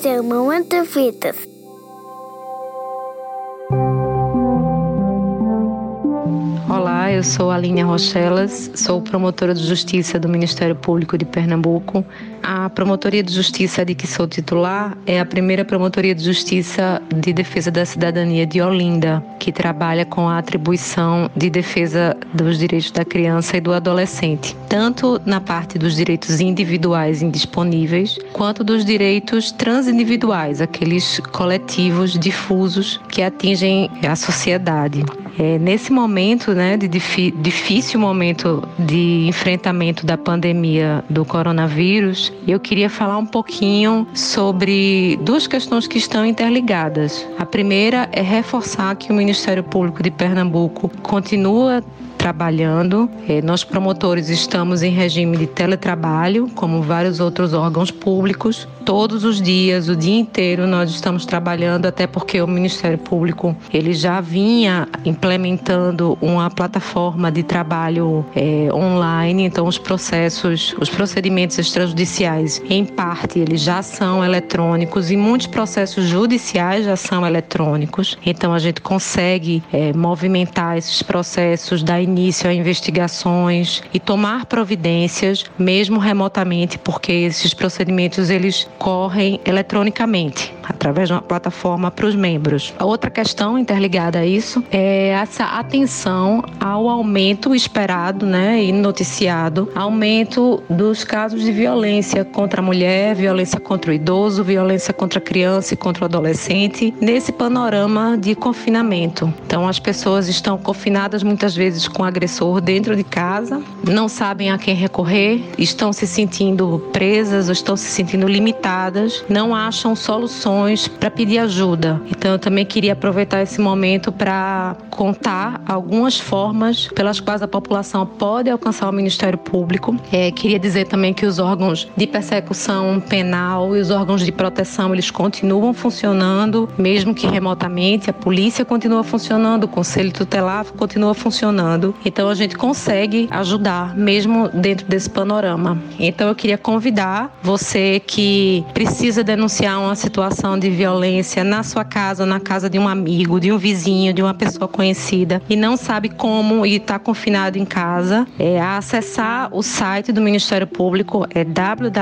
Esse é o Momento Eu sou Aline Rochelas, sou promotora de justiça do Ministério Público de Pernambuco. A Promotoria de Justiça de que sou titular é a primeira Promotoria de Justiça de Defesa da Cidadania de Olinda, que trabalha com a atribuição de defesa dos direitos da criança e do adolescente, tanto na parte dos direitos individuais indisponíveis, quanto dos direitos transindividuais, aqueles coletivos difusos que atingem a sociedade. É, nesse momento, né, de difícil momento de enfrentamento da pandemia do coronavírus, eu queria falar um pouquinho sobre duas questões que estão interligadas. A primeira é reforçar que o Ministério Público de Pernambuco continua trabalhando. É, nós promotores estamos em regime de teletrabalho, como vários outros órgãos públicos. Todos os dias, o dia inteiro, nós estamos trabalhando, até porque o Ministério Público ele já vinha implementando uma plataforma de trabalho é, online. Então, os processos, os procedimentos extrajudiciais, em parte, eles já são eletrônicos e muitos processos judiciais já são eletrônicos. Então, a gente consegue é, movimentar esses processos da início a investigações e tomar providências, mesmo remotamente, porque esses procedimentos eles correm eletronicamente através de uma plataforma para os membros. A outra questão interligada a isso é essa atenção ao aumento esperado, né, e noticiado, aumento dos casos de violência contra a mulher, violência contra o idoso, violência contra a criança e contra o adolescente, nesse panorama de confinamento. Então as pessoas estão confinadas muitas vezes com o agressor dentro de casa, não sabem a quem recorrer, estão se sentindo presas, ou estão se sentindo limitadas, não acham soluções para pedir ajuda. Então eu também queria aproveitar esse momento para contar algumas formas pelas quais a população pode alcançar o Ministério Público. É, queria dizer também que os órgãos de persecução penal e os órgãos de proteção eles continuam funcionando, mesmo que remotamente. A polícia continua funcionando, o Conselho Tutelar continua funcionando. Então a gente consegue ajudar mesmo dentro desse panorama. Então eu queria convidar você que precisa denunciar uma situação de violência na sua casa, na casa de um amigo, de um vizinho, de uma pessoa conhecida e não sabe como e está confinado em casa, é acessar o site do Ministério Público é www.mppe.mp.br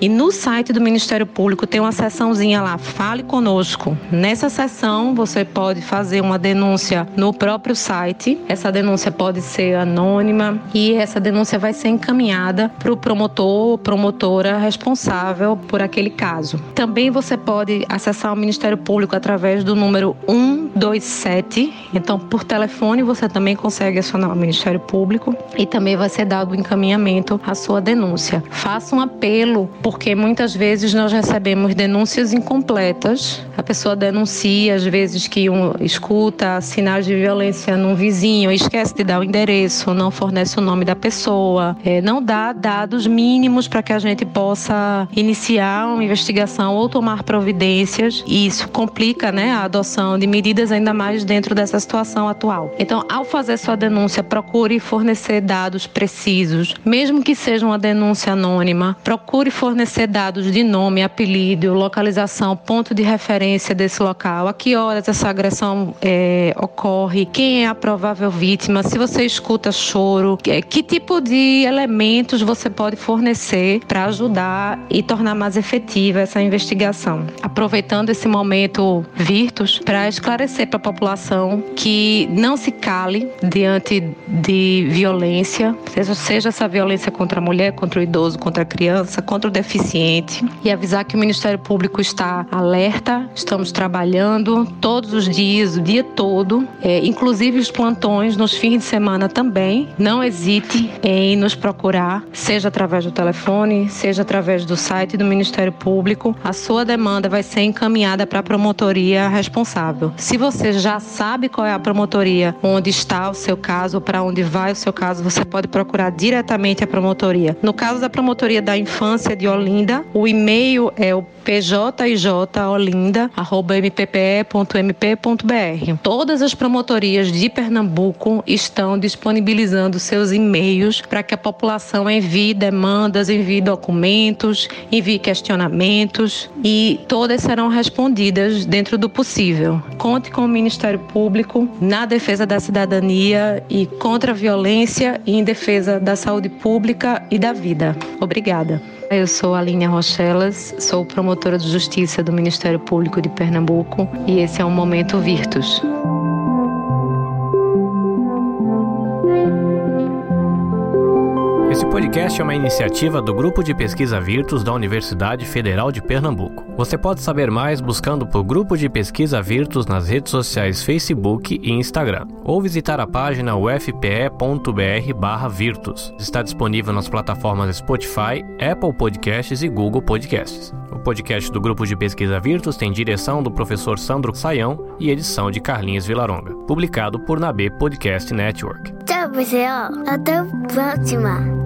e no site do Ministério Público tem uma seçãozinha lá, fale conosco. Nessa seção você pode pode fazer uma denúncia no próprio site. Essa denúncia pode ser anônima e essa denúncia vai ser encaminhada para o promotor ou promotora responsável por aquele caso. Também você pode acessar o Ministério Público através do número 127. Então, por telefone, você também consegue acionar o Ministério Público e também vai ser dado o encaminhamento à sua denúncia. Faça um apelo, porque muitas vezes nós recebemos denúncias incompletas. A pessoa denuncia, às vezes, que um escuta sinais de violência num vizinho, esquece de dar o endereço, não fornece o nome da pessoa, é, não dá dados mínimos para que a gente possa iniciar uma investigação ou tomar providências. E isso complica né, a adoção de medidas ainda mais dentro dessa situação atual. Então, ao fazer sua denúncia, procure fornecer dados precisos, mesmo que seja uma denúncia anônima, procure fornecer dados de nome, apelido, localização, ponto de referência desse local, a que horas essa agressão agressão é, ocorre, quem é a provável vítima, se você escuta choro, que tipo de elementos você pode fornecer para ajudar e tornar mais efetiva essa investigação. Aproveitando esse momento Virtus para esclarecer para a população que não se cale diante de violência, seja, seja essa violência contra a mulher, contra o idoso, contra a criança, contra o deficiente, e avisar que o Ministério Público está alerta, estamos trabalhando todos os dias dias, o dia todo, é, inclusive os plantões nos fins de semana também. Não hesite em nos procurar, seja através do telefone, seja através do site do Ministério Público. A sua demanda vai ser encaminhada para a promotoria responsável. Se você já sabe qual é a promotoria, onde está o seu caso, para onde vai o seu caso, você pode procurar diretamente a promotoria. No caso da promotoria da infância de Olinda, o e-mail é o pjijolinda@mppe.mp.br Todas as promotorias de Pernambuco estão disponibilizando seus e-mails para que a população envie demandas, envie documentos, envie questionamentos e todas serão respondidas dentro do possível. Conte com o Ministério Público na defesa da cidadania e contra a violência e em defesa da saúde pública e da vida. Obrigada. Eu sou Aline Rochelas, sou promotora de justiça do Ministério Público de Pernambuco e esse é o Momento Virtus. Podcast é uma iniciativa do Grupo de Pesquisa Virtus da Universidade Federal de Pernambuco. Você pode saber mais buscando por Grupo de Pesquisa Virtus nas redes sociais Facebook e Instagram, ou visitar a página ufpe.br/virtus. Está disponível nas plataformas Spotify, Apple Podcasts e Google Podcasts. O podcast do Grupo de Pesquisa Virtus tem direção do professor Sandro Saião e edição de Carlinhos Vilaronga, publicado por Nabe Podcast Network. Tchau, pessoal. Até a próxima.